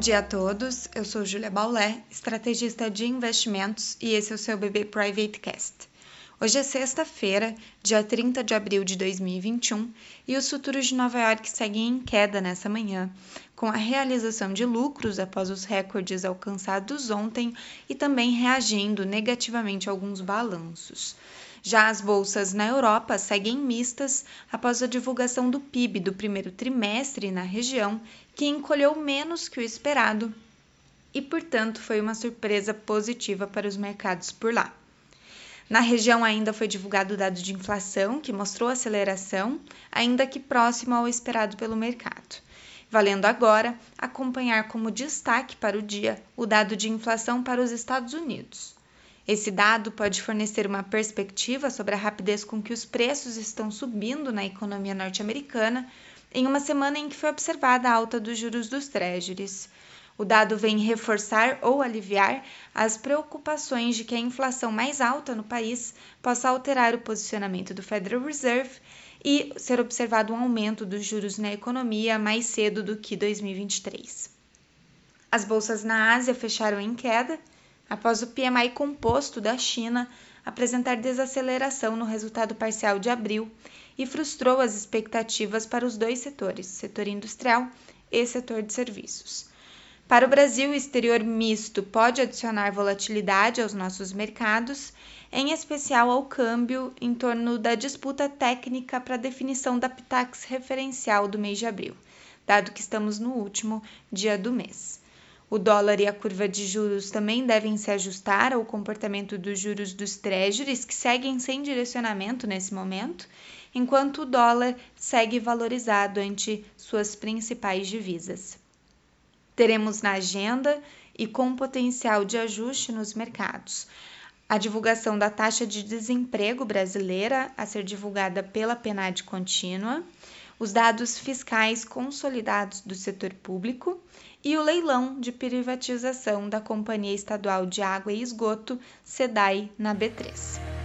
dia a todos, eu sou Julia Baulé, estrategista de investimentos e esse é o seu BB Private Cast. Hoje é sexta-feira, dia 30 de abril de 2021, e os futuros de Nova York seguem em queda nessa manhã, com a realização de lucros após os recordes alcançados ontem e também reagindo negativamente a alguns balanços. Já as bolsas na Europa seguem mistas após a divulgação do PIB do primeiro trimestre na região, que encolheu menos que o esperado e, portanto, foi uma surpresa positiva para os mercados por lá. Na região ainda foi divulgado o dado de inflação, que mostrou aceleração, ainda que próximo ao esperado pelo mercado. Valendo agora acompanhar como destaque para o dia o dado de inflação para os Estados Unidos. Esse dado pode fornecer uma perspectiva sobre a rapidez com que os preços estão subindo na economia norte-americana em uma semana em que foi observada a alta dos juros dos treasuries. O dado vem reforçar ou aliviar as preocupações de que a inflação mais alta no país possa alterar o posicionamento do Federal Reserve e ser observado um aumento dos juros na economia mais cedo do que 2023. As bolsas na Ásia fecharam em queda após o PMI composto da China apresentar desaceleração no resultado parcial de abril e frustrou as expectativas para os dois setores, setor industrial e setor de serviços. Para o Brasil, o exterior misto pode adicionar volatilidade aos nossos mercados, em especial ao câmbio em torno da disputa técnica para a definição da PTAX referencial do mês de abril, dado que estamos no último dia do mês. O dólar e a curva de juros também devem se ajustar ao comportamento dos juros dos treasuries, que seguem sem direcionamento nesse momento, enquanto o dólar segue valorizado ante suas principais divisas. Teremos na agenda e com potencial de ajuste nos mercados a divulgação da taxa de desemprego brasileira a ser divulgada pela PNAD contínua, os dados fiscais consolidados do setor público e o leilão de privatização da Companhia Estadual de Água e Esgoto, SEDAI, na B3.